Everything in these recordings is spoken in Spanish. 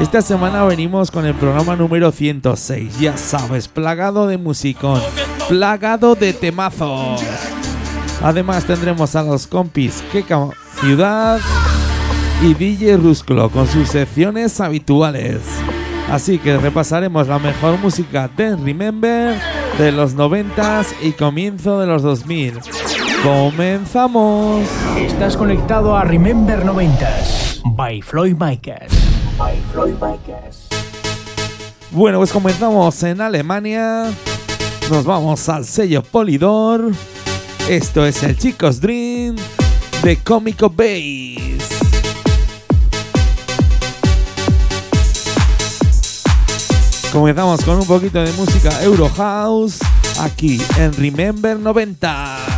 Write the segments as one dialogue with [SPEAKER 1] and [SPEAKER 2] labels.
[SPEAKER 1] Esta semana venimos con el programa número 106, ya sabes, plagado de musicón, plagado de temazos. Además tendremos a los compis Keka Ciudad y DJ Rusclo con sus secciones habituales. Así que repasaremos la mejor música de Remember de los 90s y comienzo de los 2000. ¡Comenzamos!
[SPEAKER 2] Estás conectado a Remember 90s by Floyd Micas. Micas.
[SPEAKER 1] Bueno, pues comenzamos en Alemania. Nos vamos al sello Polydor. Esto es el Chicos Dream de Comico Base. Comenzamos con un poquito de música Euro House aquí en Remember 90s.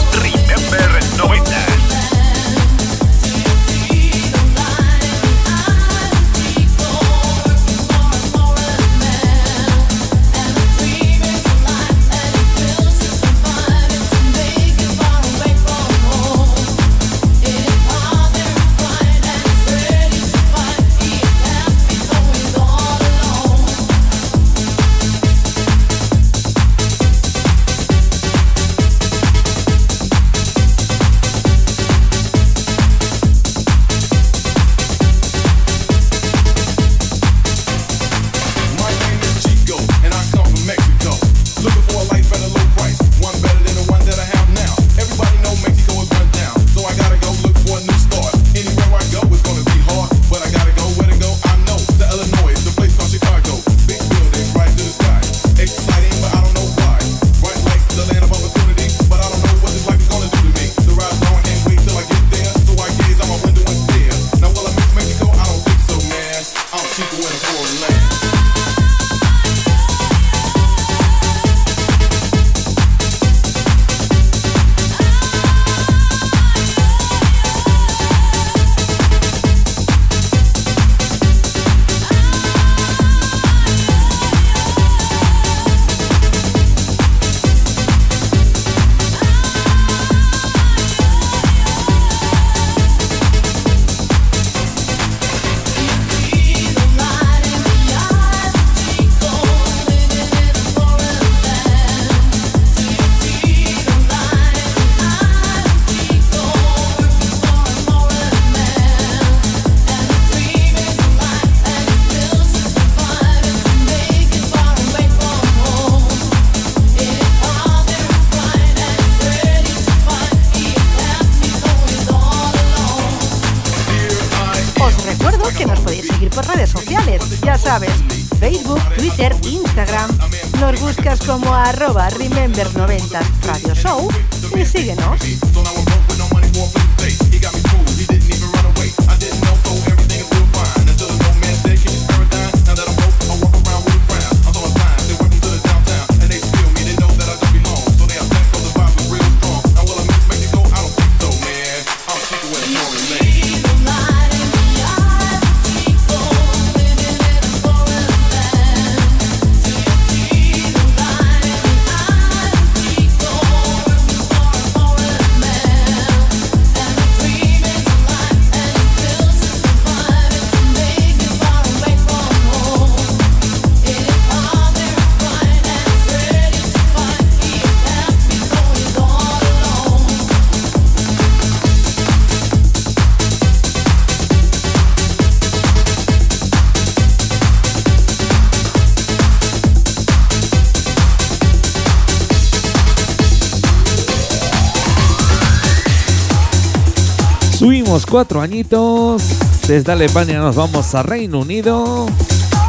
[SPEAKER 1] Cuatro añitos. Desde Alemania nos vamos a Reino Unido.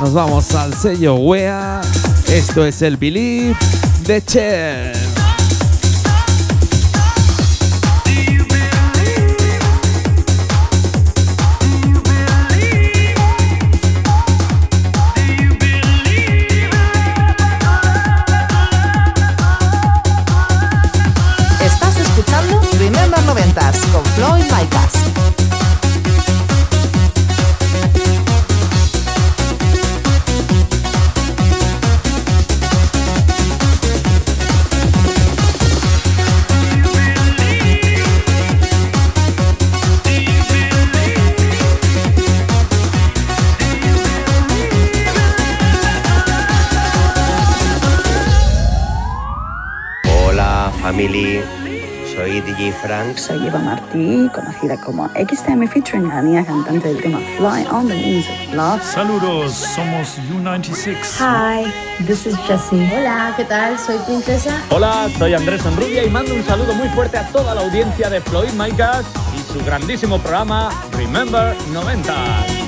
[SPEAKER 1] Nos vamos al sello WEA. Esto es el Believe de Cher.
[SPEAKER 3] Soy
[SPEAKER 4] Eva Martí, conocida como XTM featuring Ania, cantante del tema Fly on the Wings of Love.
[SPEAKER 5] Saludos, somos U96.
[SPEAKER 4] Hi, this is Jessie.
[SPEAKER 6] Hola, ¿qué tal? Soy Princesa.
[SPEAKER 7] Hola, soy Andrés Enrubia y mando un saludo muy fuerte a toda la audiencia de Floyd Micas y su grandísimo programa Remember 90.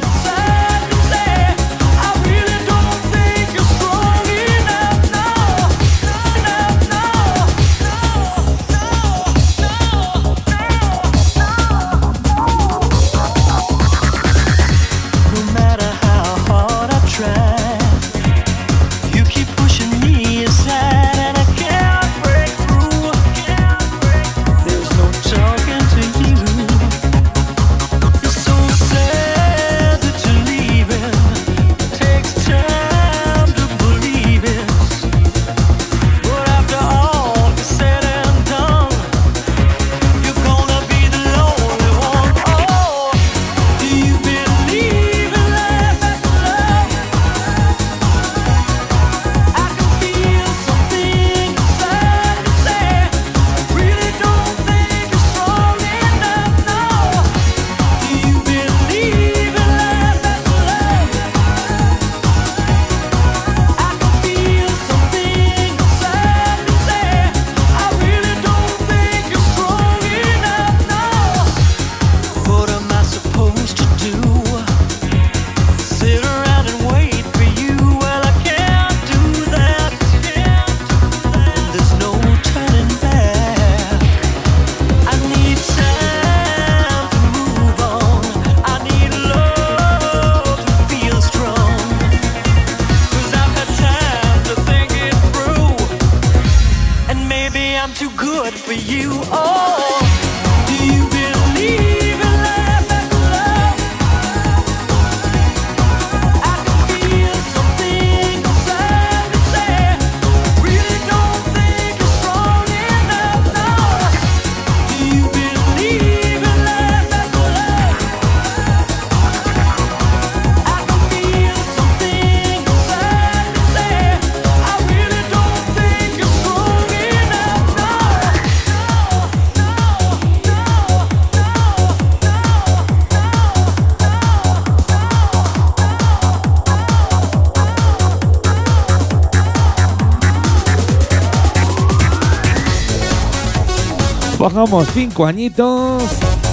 [SPEAKER 1] Bajamos cinco añitos.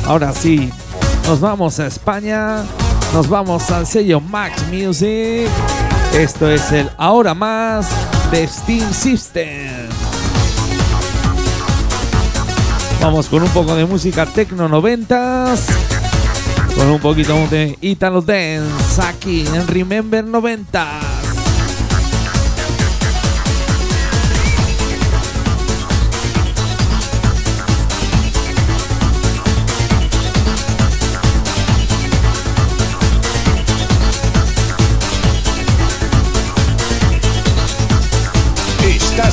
[SPEAKER 1] Ahora sí, nos vamos a España. Nos vamos al sello Max Music. Esto es el Ahora Más de Steam System. Vamos con un poco de música techno noventas. Con un poquito de Italo Dance aquí en Remember 90.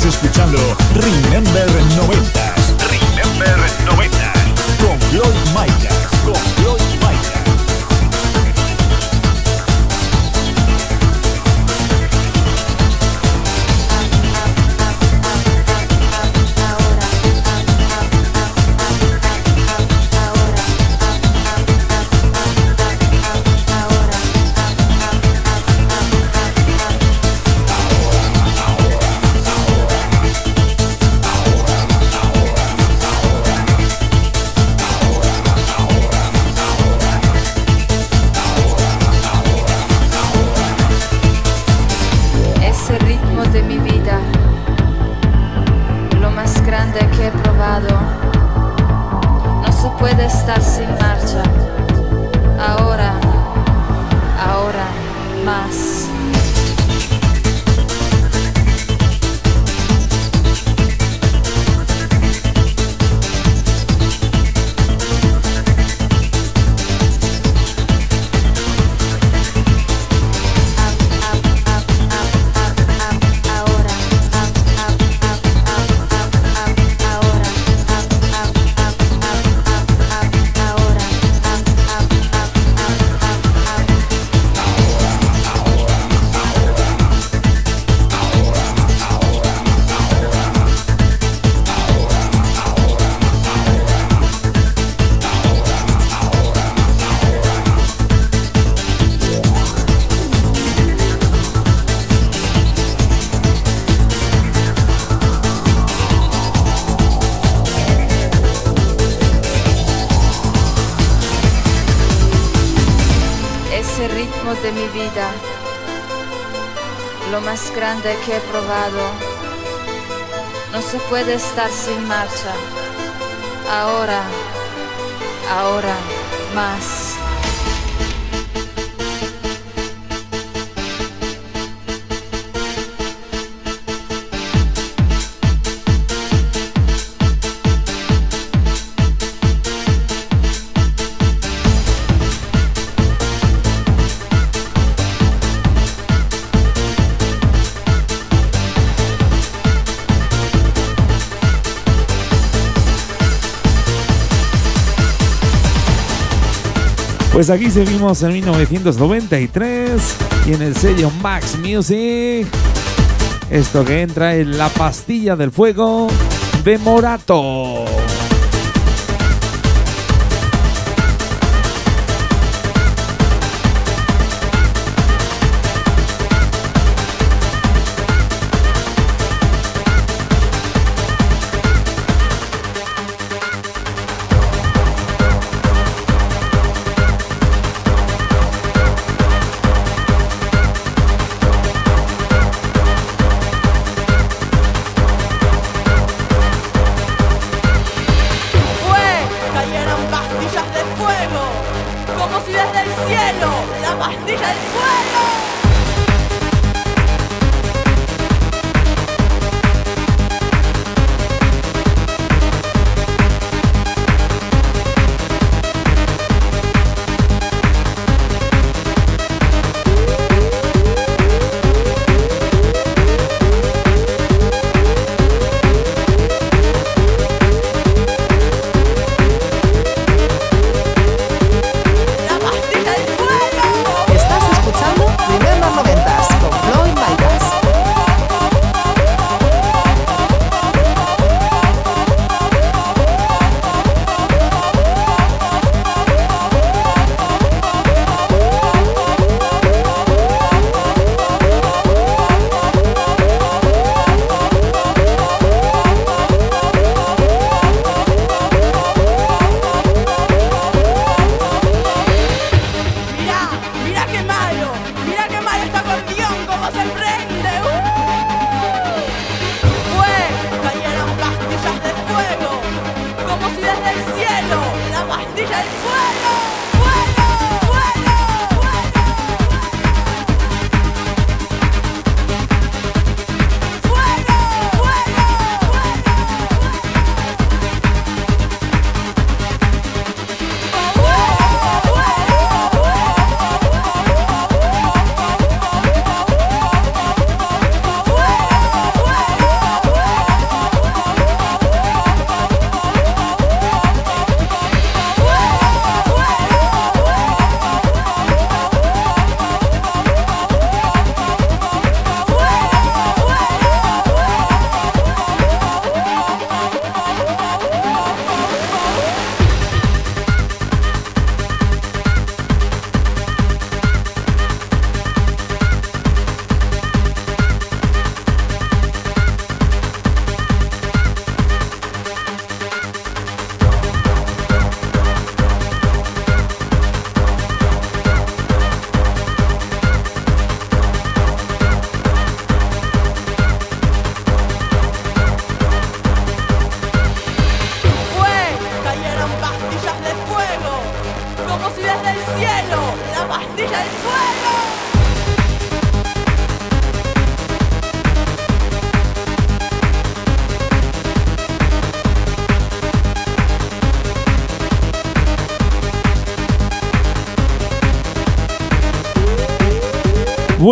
[SPEAKER 8] Escuchando Remember 90s.
[SPEAKER 9] Remember 90.
[SPEAKER 8] Con Floyd Micas.
[SPEAKER 10] Grande que he probado. No se puede estar sin marcha. Ahora, ahora, más.
[SPEAKER 1] Pues aquí seguimos en 1993 y en el sello Max Music. Esto que entra en la pastilla del fuego de Morato.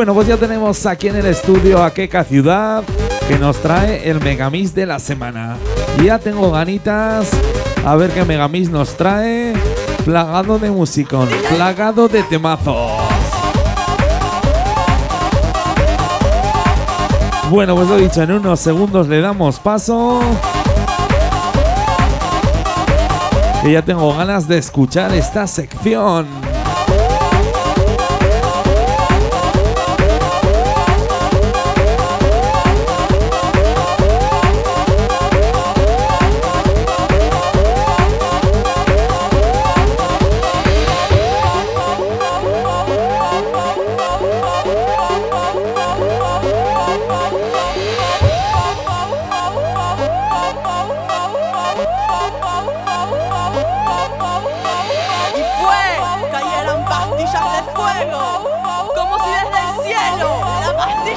[SPEAKER 1] Bueno, pues ya tenemos aquí en el estudio a Keka Ciudad que nos trae el Megamix de la semana. Ya tengo ganitas a ver qué Megamix nos trae. Plagado de musicón, plagado de temazos. Bueno, pues lo dicho, en unos segundos le damos paso. Que ya tengo ganas de escuchar esta sección.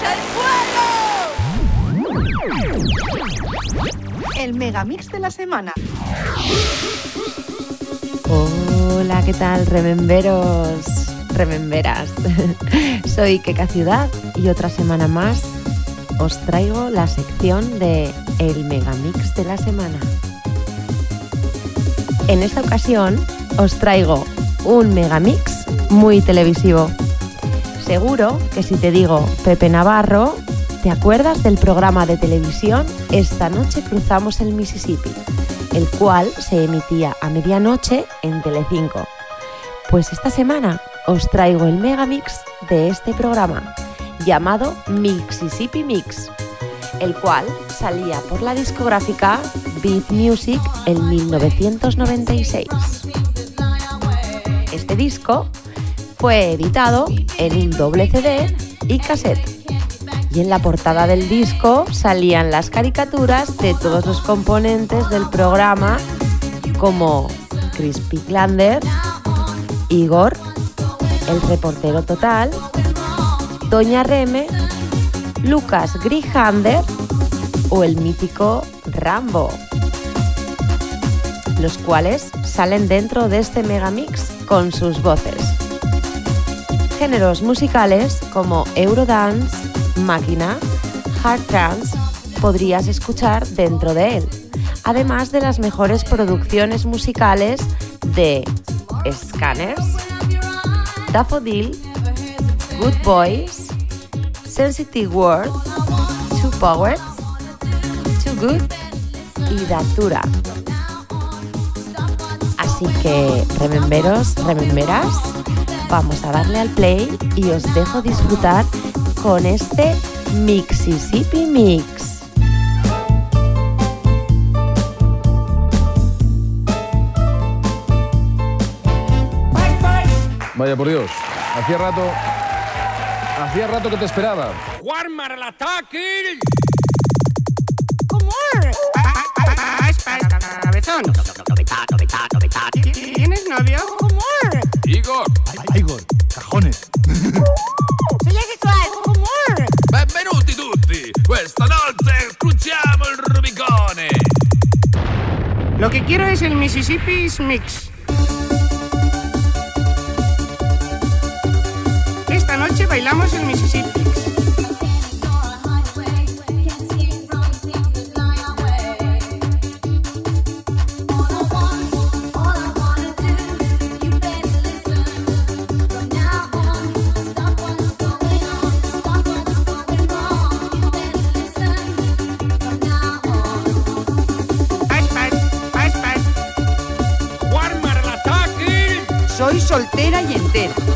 [SPEAKER 11] La pastilla del fuego.
[SPEAKER 12] El megamix de la semana.
[SPEAKER 13] Hola, ¿qué tal, rememberos? Rememberas. Soy Keka Ciudad y otra semana más os traigo la sección de El Megamix de la semana. En esta ocasión os traigo un megamix muy televisivo. Seguro que si te digo Pepe Navarro, ¿te acuerdas del programa de televisión Esta noche cruzamos el Mississippi? El cual se emitía a medianoche en Telecinco. Pues esta semana os traigo el megamix de este programa, llamado Mississippi Mix, el cual salía por la discográfica Beat Music en 1996. Este disco fue editado en un doble CD y cassette. Y en la portada del disco salían las caricaturas de todos los componentes del programa como Chris Picklander, Igor, el reportero total, Doña Reme, Lucas Grijander o el mítico Rambo, los cuales salen dentro de este megamix con sus voces. Géneros musicales como Eurodance, Máquina, Hard Trance podrías escuchar dentro de él, además de las mejores producciones musicales de Scanners, Daffodil, Good Boys, Sensitive World, Two Powers, Too Good y Datura. Así que, rememberos, rememberas, vamos a darle al play y os dejo disfrutar con este Mississippi Mix.
[SPEAKER 14] Vaya por Dios, hacía rato. Hacía rato que te esperaba.
[SPEAKER 15] Juan Marlataque.
[SPEAKER 16] Cabezón. ¿Tienes novio? Lo que quiero es el Mississippi Mix. Esta noche bailamos el Mississippi.
[SPEAKER 11] Y entera.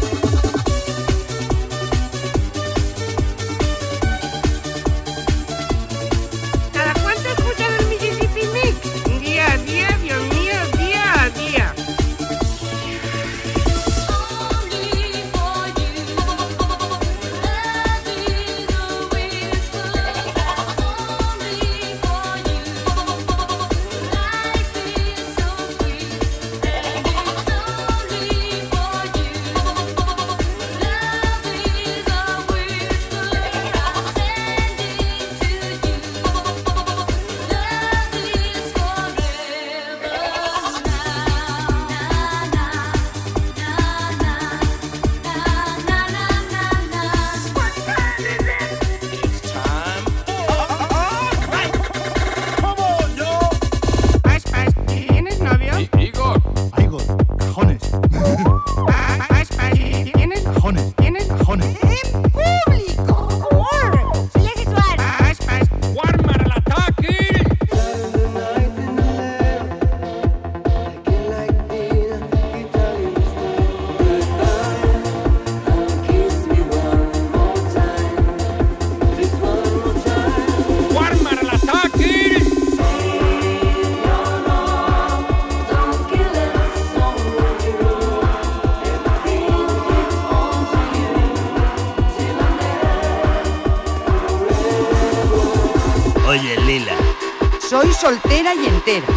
[SPEAKER 2] Soltera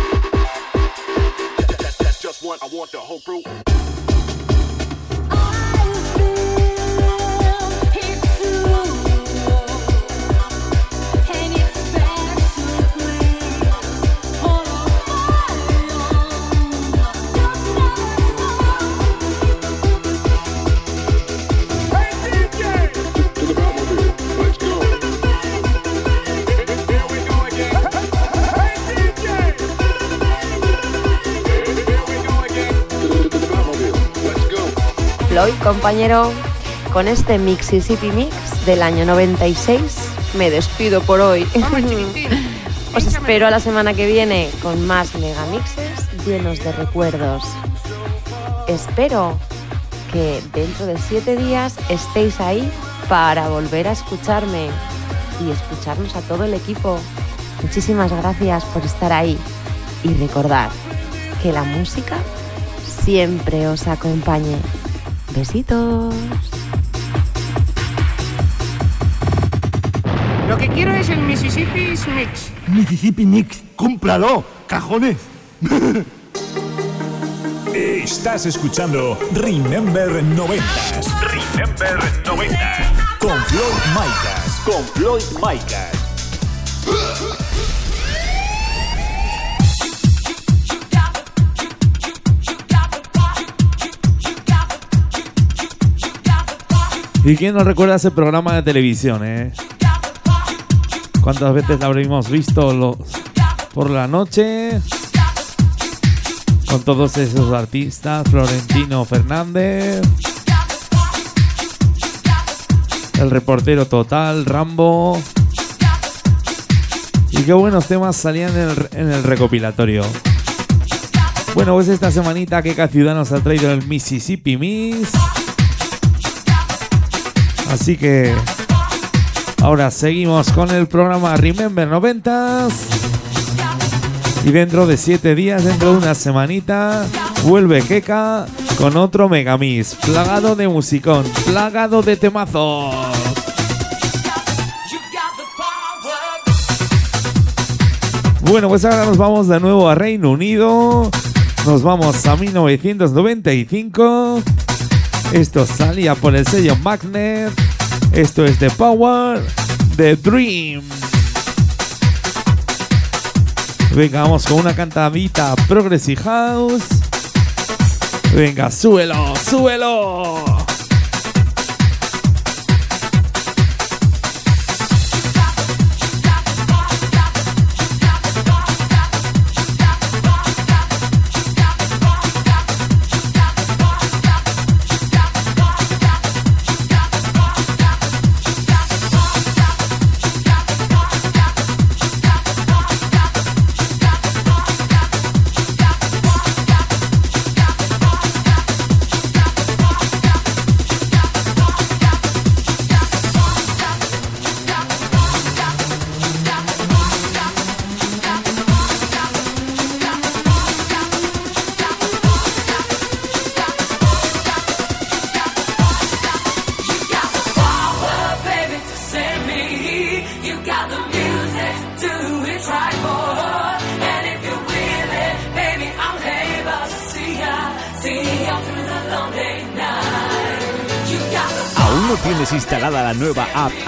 [SPEAKER 13] Floyd, compañero, con este Mississippi Mix del año 96 me despido por hoy. Os espero a la semana que viene con más megamixes llenos de recuerdos. Espero que dentro de siete días estéis ahí para volver a escucharme y escucharnos a todo el equipo. Muchísimas gracias por estar ahí y recordad que la música siempre os acompañe. Besitos.
[SPEAKER 16] Lo que quiero es el Mississippi Mix.
[SPEAKER 8] Mississippi Mix, cómpralo, cajones.
[SPEAKER 17] Estás escuchando Remember 90
[SPEAKER 9] Remember 90.
[SPEAKER 17] con Floyd Micas.
[SPEAKER 8] Con Floyd Micas.
[SPEAKER 1] ¿Y quién no recuerda ese programa de televisión, eh? ¿Cuántas veces lo habremos visto los, por la noche? Con todos esos artistas, Florentino Fernández, el reportero total, Rambo. Y qué buenos temas salían en el, recopilatorio. Bueno, pues esta semanita Keka Ciudad nos ha traído el Mississippi Miss. Así que ahora seguimos con el programa Remember 90s. Y dentro de 7 días, dentro de una semanita, vuelve Keka con otro Megamix, plagado de musicón, plagado de temazos. Bueno, pues ahora nos vamos de nuevo a Reino Unido. Nos vamos a 1995. Esto salía por el sello Magnet. Esto es The Power, The Dream. Venga, vamos con una cantadita Progressive House. Venga, súbelo, súbelo.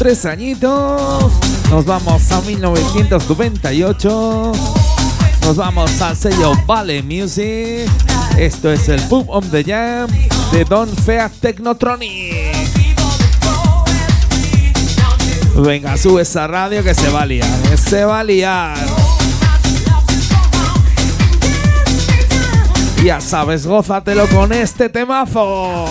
[SPEAKER 1] Tres añitos. Nos vamos a 1998. Nos vamos al sello Vale Music. Esto es el Boom on the Jam de Don Fea Technotronic. Venga, sube esa radio que se va a liar. que Se va a liar. Ya sabes, gózatelo con este temazo.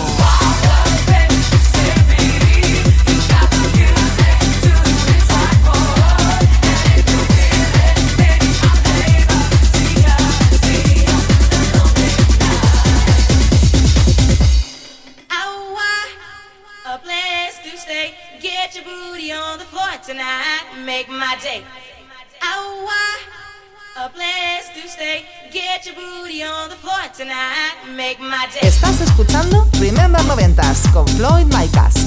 [SPEAKER 18] Place to stay. Get your booty on the floor tonight. Make my day. Why? A place to stay. Get your booty on the floor tonight. Make my day.
[SPEAKER 19] Estás escuchando Remember Noventas con Floyd Micas.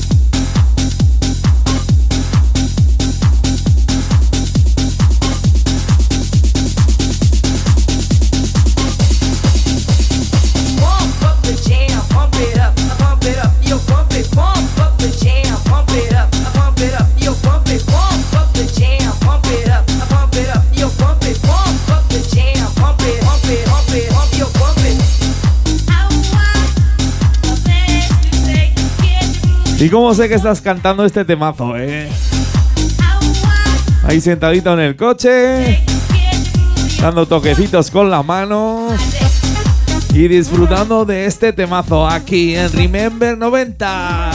[SPEAKER 1] ¿Y cómo sé que estás cantando este temazo, eh? Ahí sentadito en el coche, dando toquecitos con la mano y disfrutando de este temazo aquí en Remember 90.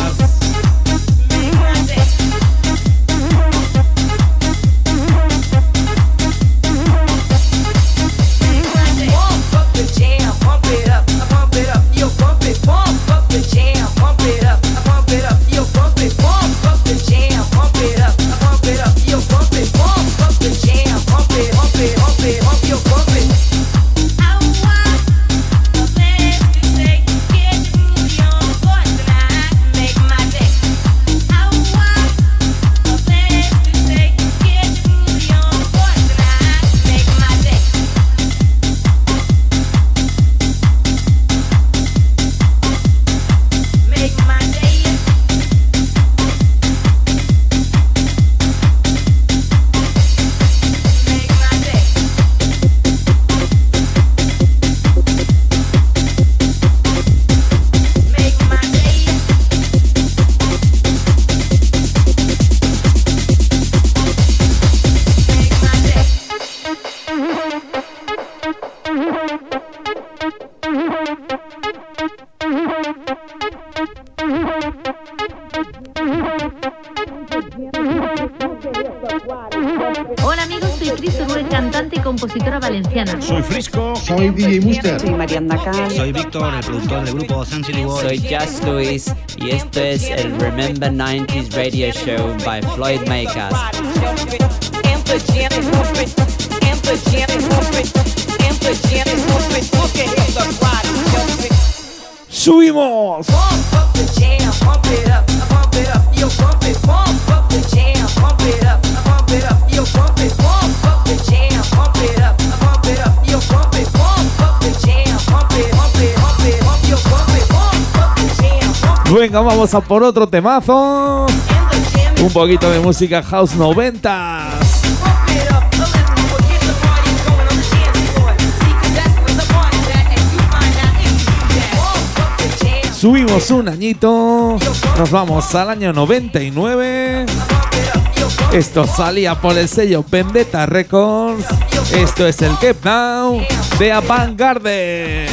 [SPEAKER 20] Soy DJ Muster.
[SPEAKER 21] Soy Mariana Cal.
[SPEAKER 22] Soy Víctor, el productor del grupo Sansily World.
[SPEAKER 23] Soy Just Luis y esto es el Remember 90s Radio Show by Floyd Makers.
[SPEAKER 1] ¡Subimos! Venga, vamos a por otro temazo. Un poquito de música house 90. Subimos un añito, nos vamos al año 99. Esto salía por el sello Vendetta Records. Esto es el Keep Now de Avantgarde.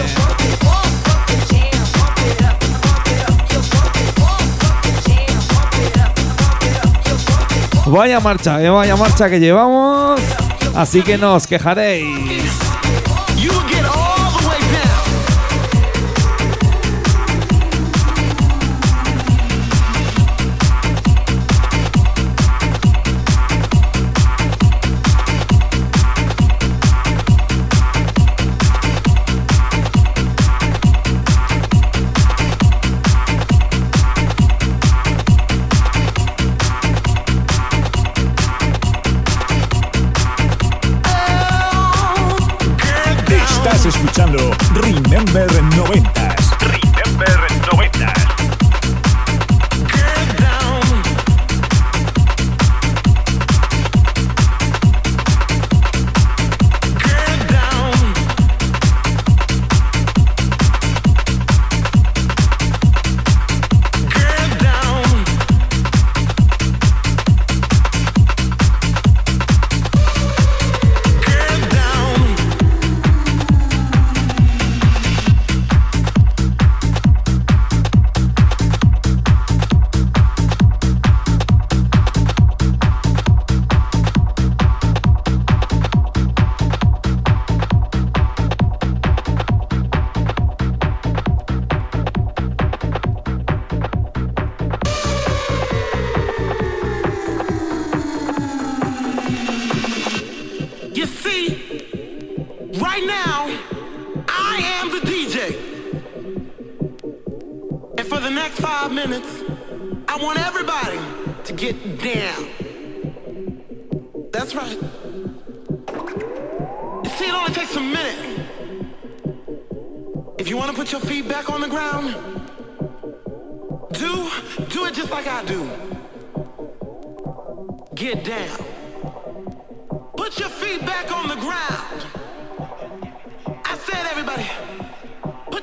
[SPEAKER 1] Vaya marcha, eh, vaya marcha que llevamos. Así que no os quejaréis.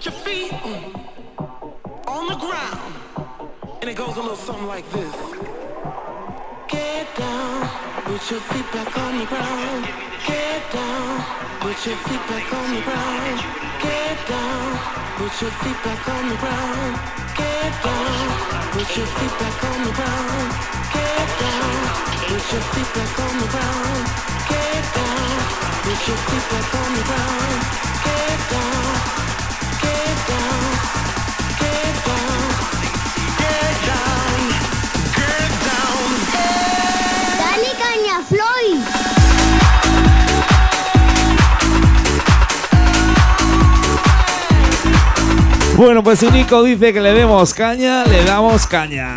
[SPEAKER 24] Put your feet on the ground. And it goes a little something like this. Get down, put your feet back on the ground. Get down, put your feet back on the ground. Get down, put your feet back on the ground. Get down, put your feet back on the ground. Get down, put your feet back on the ground. Get down, put your feet back on the ground. Get down,
[SPEAKER 1] Bueno, pues si dice que le demos caña, le damos caña.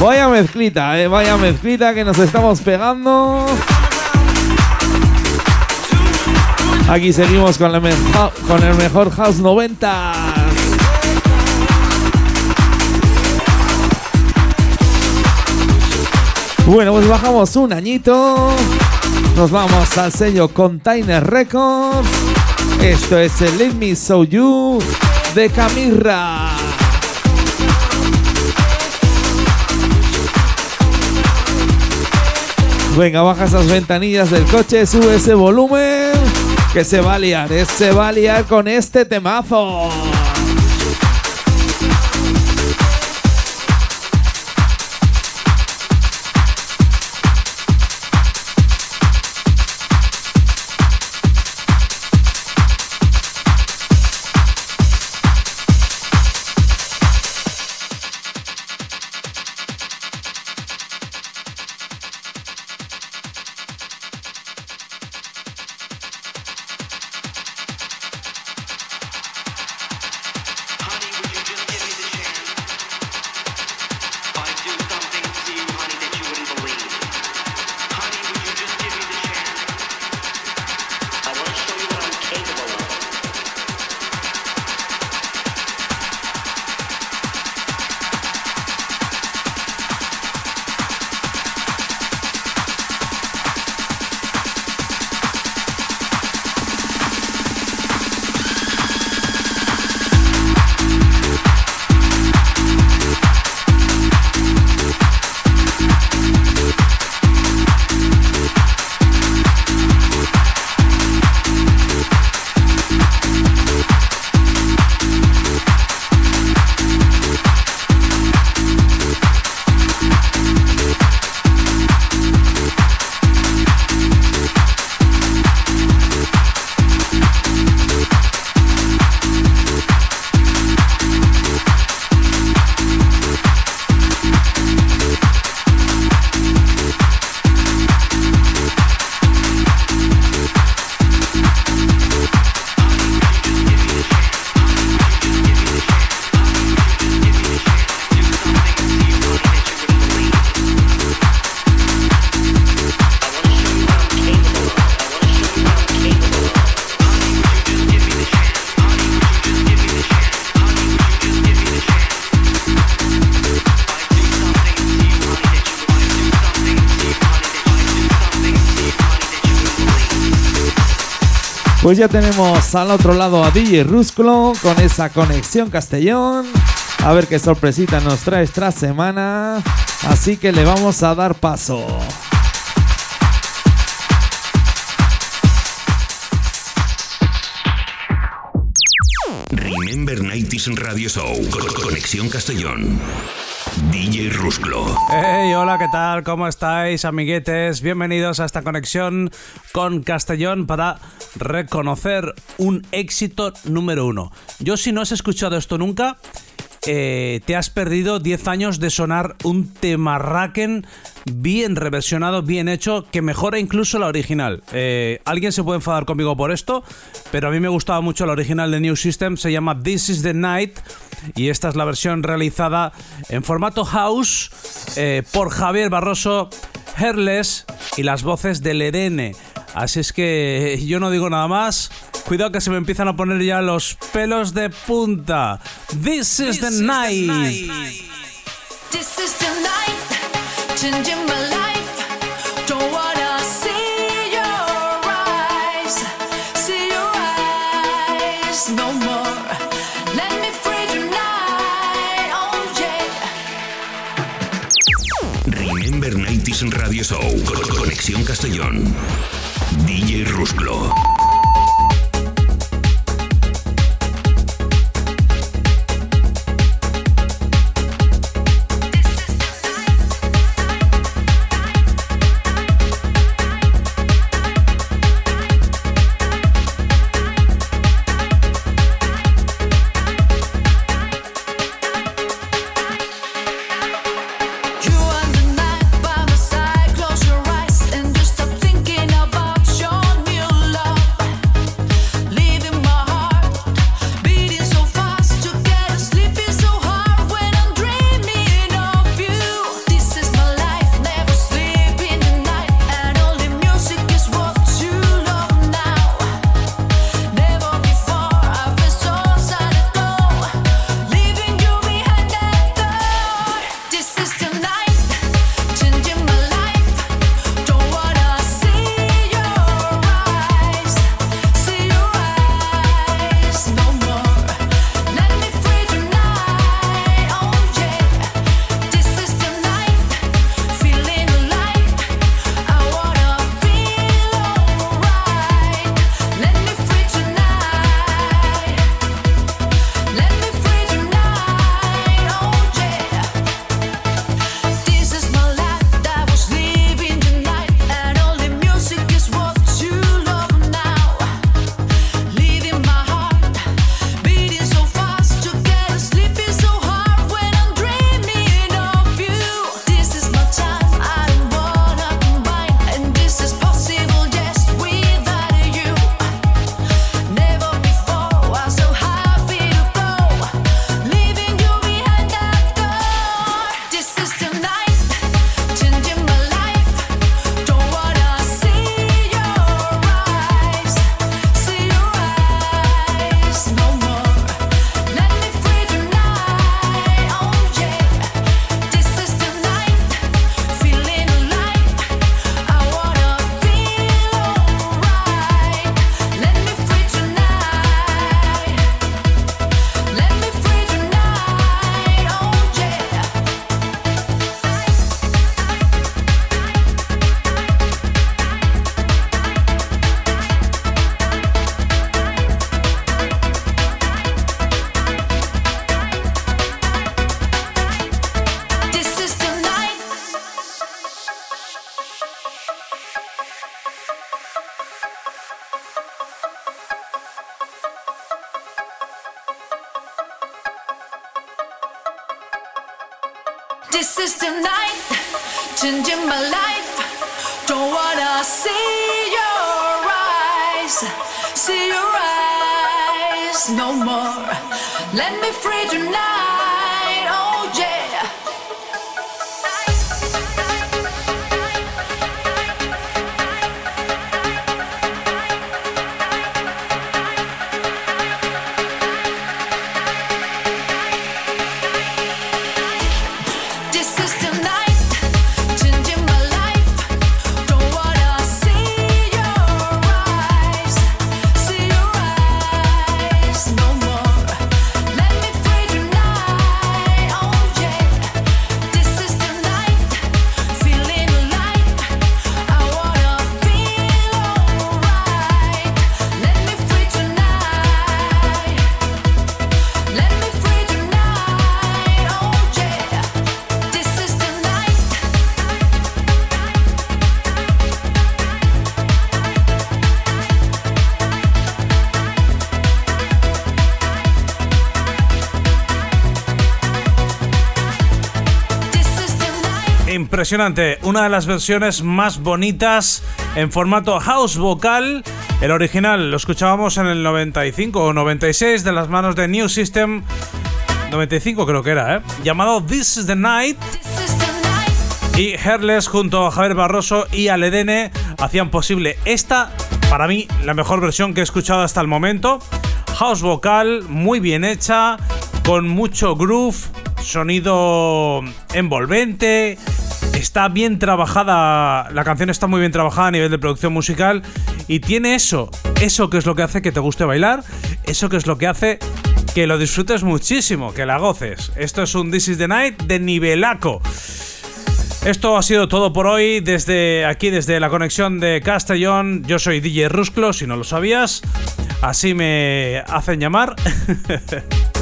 [SPEAKER 1] Vaya mezclita, eh, vaya mezclita que nos estamos pegando. Aquí seguimos con, mejo- con el mejor House 90. Bueno, pues bajamos un añito. Nos vamos al sello Container Records. Esto es el Let Me Show You de Camirra. Venga, baja esas ventanillas del coche, sube ese volumen. Que se va a liar, eh, se va a liar con este temazo. Pues ya tenemos al otro lado a DJ Rúsculo con esa conexión Castellón. A ver qué sorpresita nos trae esta semana. Así que le vamos a dar paso.
[SPEAKER 17] Remember 90s Radio Show. Con- Conexión Castellón. DJ Rusclo.
[SPEAKER 21] Hey, hola, ¿qué tal? ¿Cómo estáis, amiguetes? Bienvenidos a esta conexión con Castellón para reconocer un éxito número uno. Yo, si no has escuchado esto nunca, eh, te has perdido 10 años de sonar un tema Raken bien reversionado, bien hecho, que mejora incluso la original. Eh, alguien se puede enfadar conmigo por esto, pero a mí me gustaba mucho la original de New System, se llama This is the Night y esta es la versión realizada en formato house eh, por Javier Barroso, Herles y las voces del Edene. Así es que yo no digo nada más. Cuidado que se me empiezan a poner ya los pelos de punta. This is, the, night.
[SPEAKER 18] This is the night. Changing my life. Don't wanna see your eyes. No more. Let me free tonight. Oh yeah.
[SPEAKER 17] Remember 90s Radio Show. Conexión Castellón. DJ Rusclo.
[SPEAKER 21] Impresionante. Una de las versiones más bonitas en formato house vocal. El original lo escuchábamos en el 95 o 96 de las manos de New System. 95 creo que era, ¿eh? Llamado This is the Night. Y Herles junto a Javier Barroso y Aledene hacían posible esta, para mí, la mejor versión que he escuchado hasta el momento. House vocal, muy bien hecha, con mucho groove, sonido envolvente. Está bien trabajada, la canción está muy bien trabajada a nivel de producción musical y tiene eso, eso que es lo que hace que te guste bailar, eso que es lo que hace que lo disfrutes muchísimo, que la goces. Esto es un This is the Night de nivelaco. Esto ha sido todo por hoy desde aquí, desde la conexión de Castellón. Yo soy DJ Rusclo, si no lo sabías. Así me hacen llamar.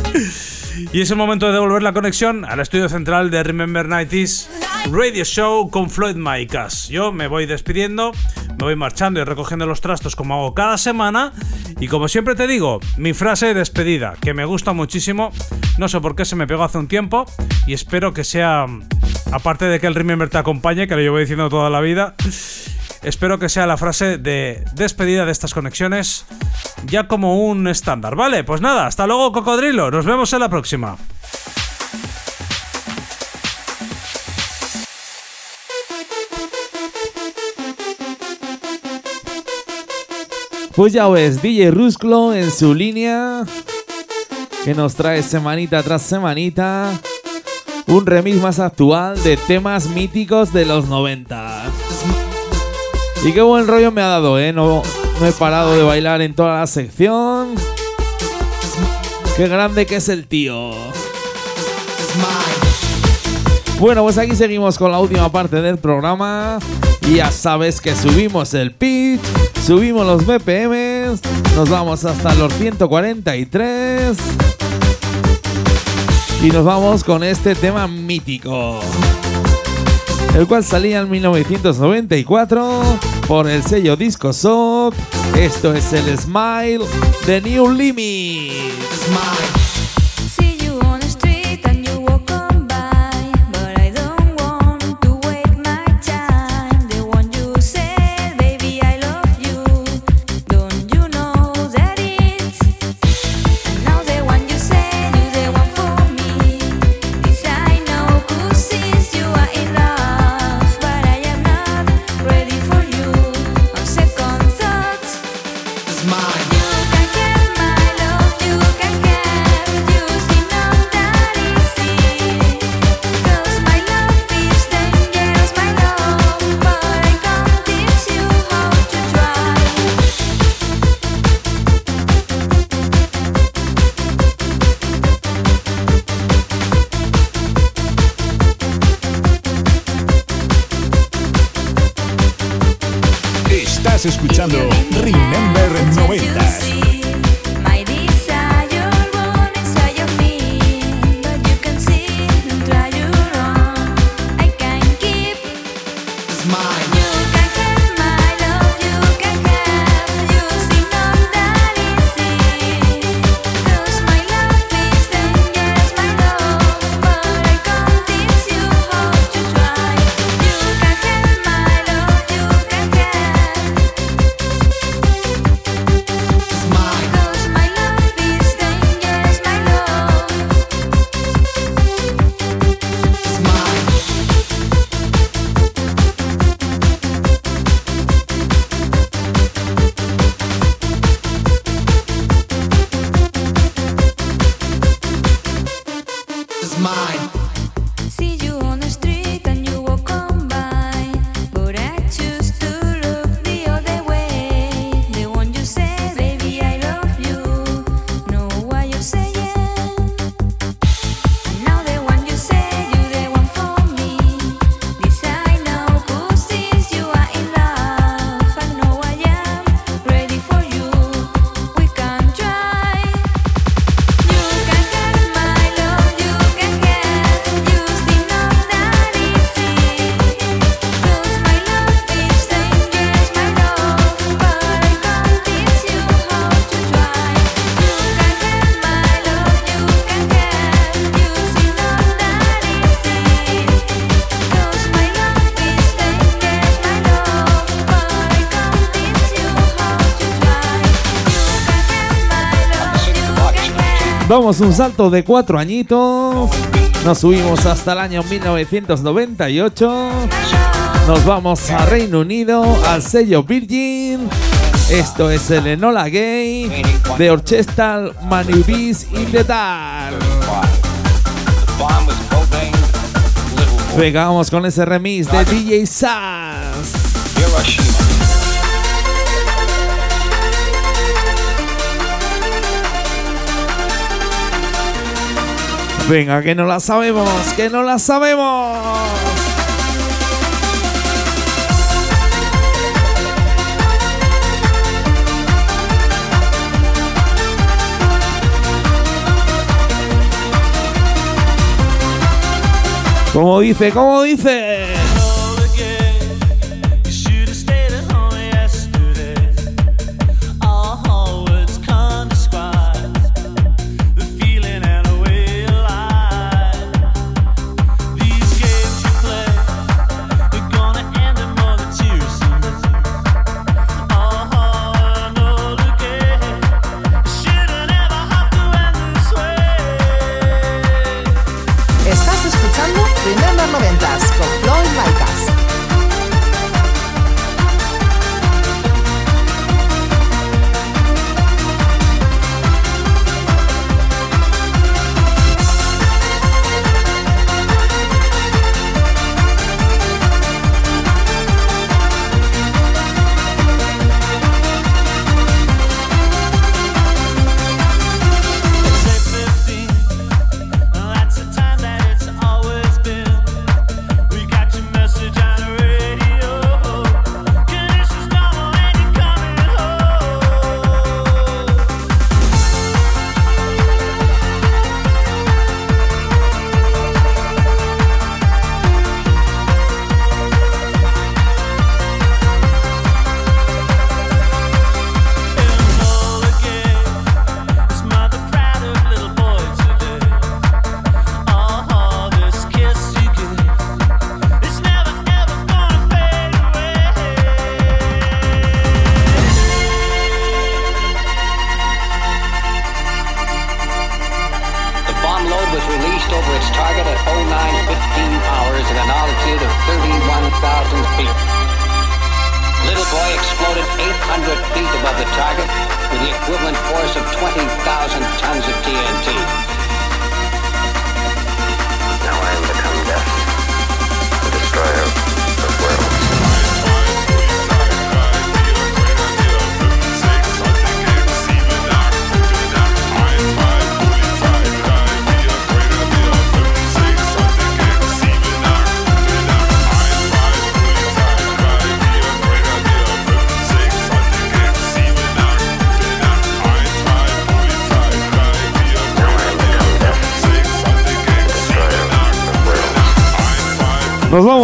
[SPEAKER 21] y es el momento de devolver la conexión al estudio central de Remember 90s Radio Show con Floyd Micas. Yo me voy despidiendo, me voy marchando y recogiendo los trastos como hago cada semana. Y como siempre te digo, mi frase de despedida, que me gusta muchísimo. No sé por qué se me pegó hace un tiempo y espero que sea aparte de que el Remember te acompañe, que lo llevo diciendo toda la vida, espero que sea la frase de despedida de estas conexiones ya como un estándar, ¿vale? Pues nada, hasta luego cocodrilo, nos vemos en la próxima.
[SPEAKER 10] Pues ya ves, DJ Rusclo en su línea, que nos trae semanita tras semanita un remix más actual de temas míticos de los 90. Y qué buen rollo me ha dado, ¿eh? No, no he parado de bailar en toda la sección. Qué grande que es el tío. Bueno, pues aquí seguimos con la última parte del programa. Y ya sabes que subimos el pitch, subimos los BPMs, nos vamos hasta los 143. Y nos vamos con este tema mítico, el cual salía en 1994 por el sello Disco Soft. Esto es el Smile de New Limit.
[SPEAKER 1] Un salto de cuatro añitos. Nos subimos hasta el año 1998. Nos vamos a Reino Unido, al sello Virgin. Esto es el Enola Gay de Orchestral Manubis in the Dark. Venga, vamos con ese remix de DJ Sass. Venga, que no la sabemos, que no la sabemos. Como dice, como dice.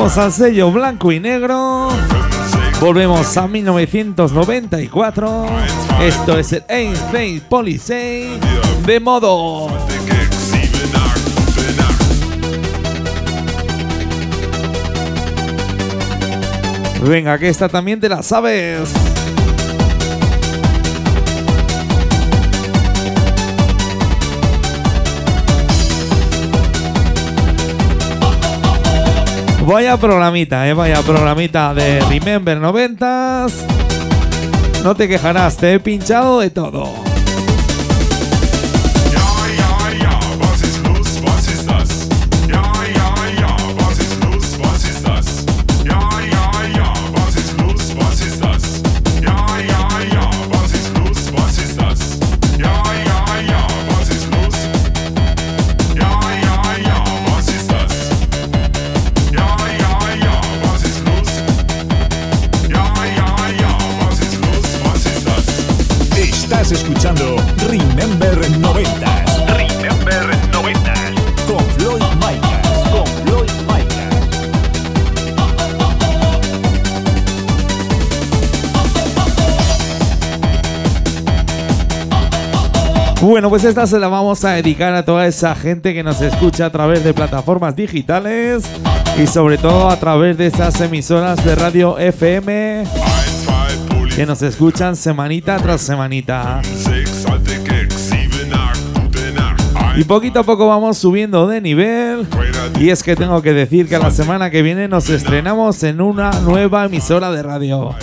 [SPEAKER 1] Nos vamos al sello blanco y negro. Volvemos a 1994. Esto es el Aim Space Policy de modo. Venga, que esta también te la sabes. Vaya programita, eh, vaya programita de Remember 90s. No te quejarás, te he pinchado de todo. Bueno, pues esta se la vamos a dedicar a toda esa gente que nos escucha a través de plataformas digitales y sobre todo a través de esas emisoras de radio FM que nos escuchan semanita tras semanita. Y poquito a poco vamos subiendo de nivel. Y es que tengo que decir que la semana que viene nos estrenamos en una nueva emisora de radio.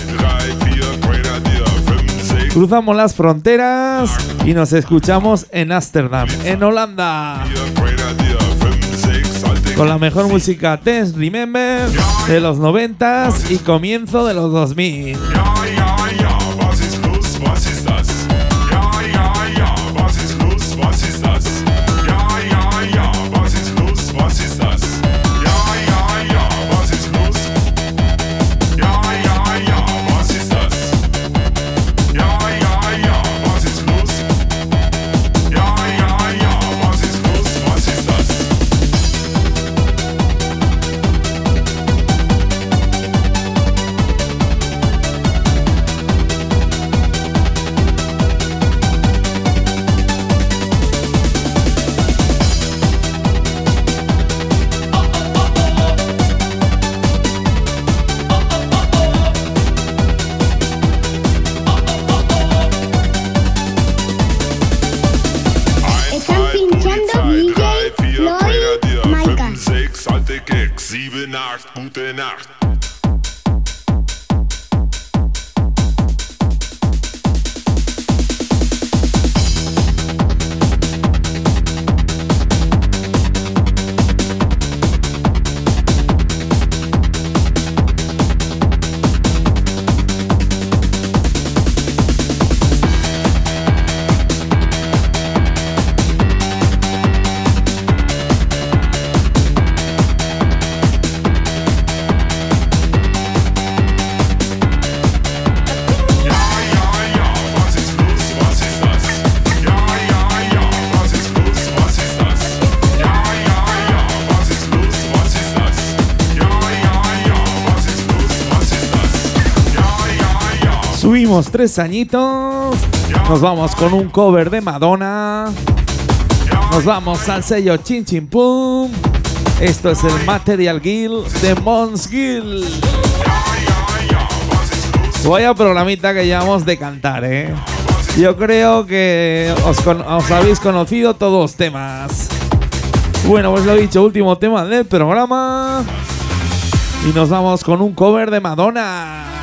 [SPEAKER 1] Cruzamos las fronteras y nos escuchamos en Ámsterdam, en Holanda. Con la mejor música Test Remember de los 90s y comienzo de los 2000.
[SPEAKER 25] 7, 8, gute Nacht.
[SPEAKER 1] Tres añitos. Nos vamos con un cover de Madonna. Nos vamos al sello Chin Chin Pum. Esto es el Material Guild de Mons Guild. Vaya programita que llevamos de cantar, ¿eh? Yo creo que os, os habéis conocido todos los temas. Bueno, pues lo dicho, último tema del programa. Y nos vamos con un cover de Madonna.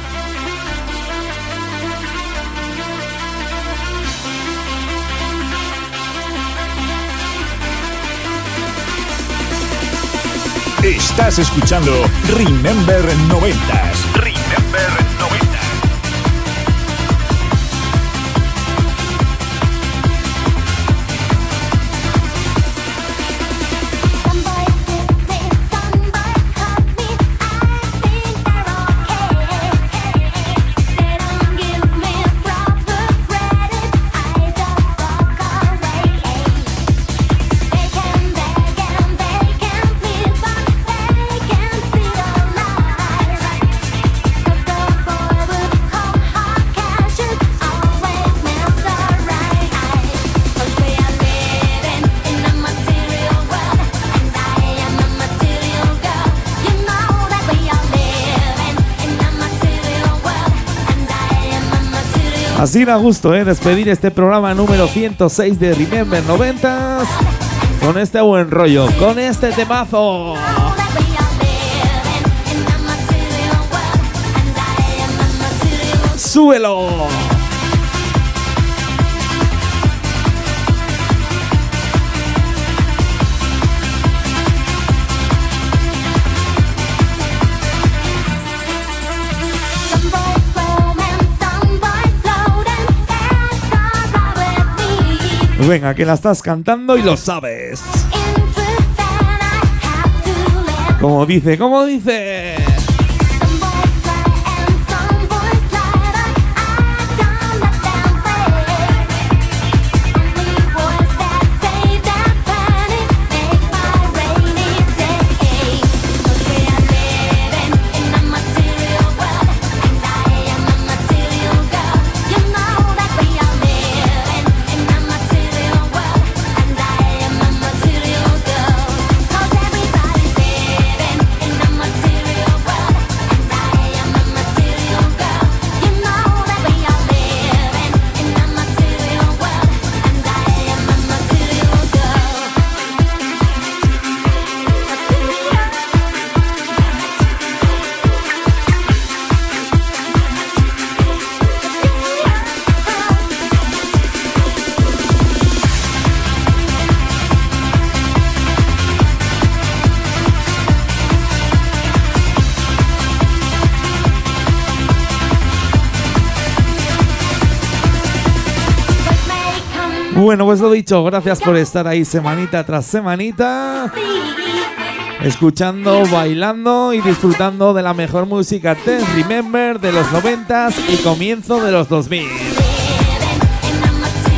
[SPEAKER 26] Estás escuchando Remember 90s. Remember
[SPEAKER 1] Así da gusto, ¿eh? Despedir este programa número 106 de Remember 90s con este buen rollo, con este temazo. ¡Súbelo! Venga, que la estás cantando y lo sabes. Como dice, como dice. Bueno, pues lo dicho, gracias por estar ahí semanita tras semanita. Escuchando, bailando y disfrutando de la mejor música Ten Remember de los 90s y comienzo de los 2000.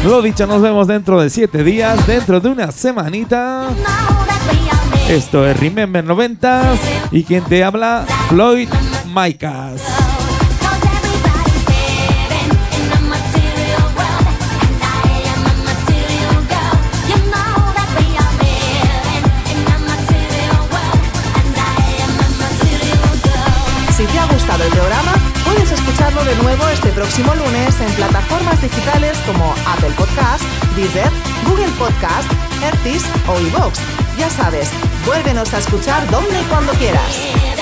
[SPEAKER 1] Lo dicho, nos vemos dentro de 7 días, dentro de una semanita. Esto es Remember 90s y quien te habla, Floyd Micas.
[SPEAKER 19] De nuevo este próximo lunes en plataformas digitales como Apple Podcast, Deezer, Google Podcast, Hertis o iVoox. Ya sabes, vuélvenos a escuchar donde y cuando quieras.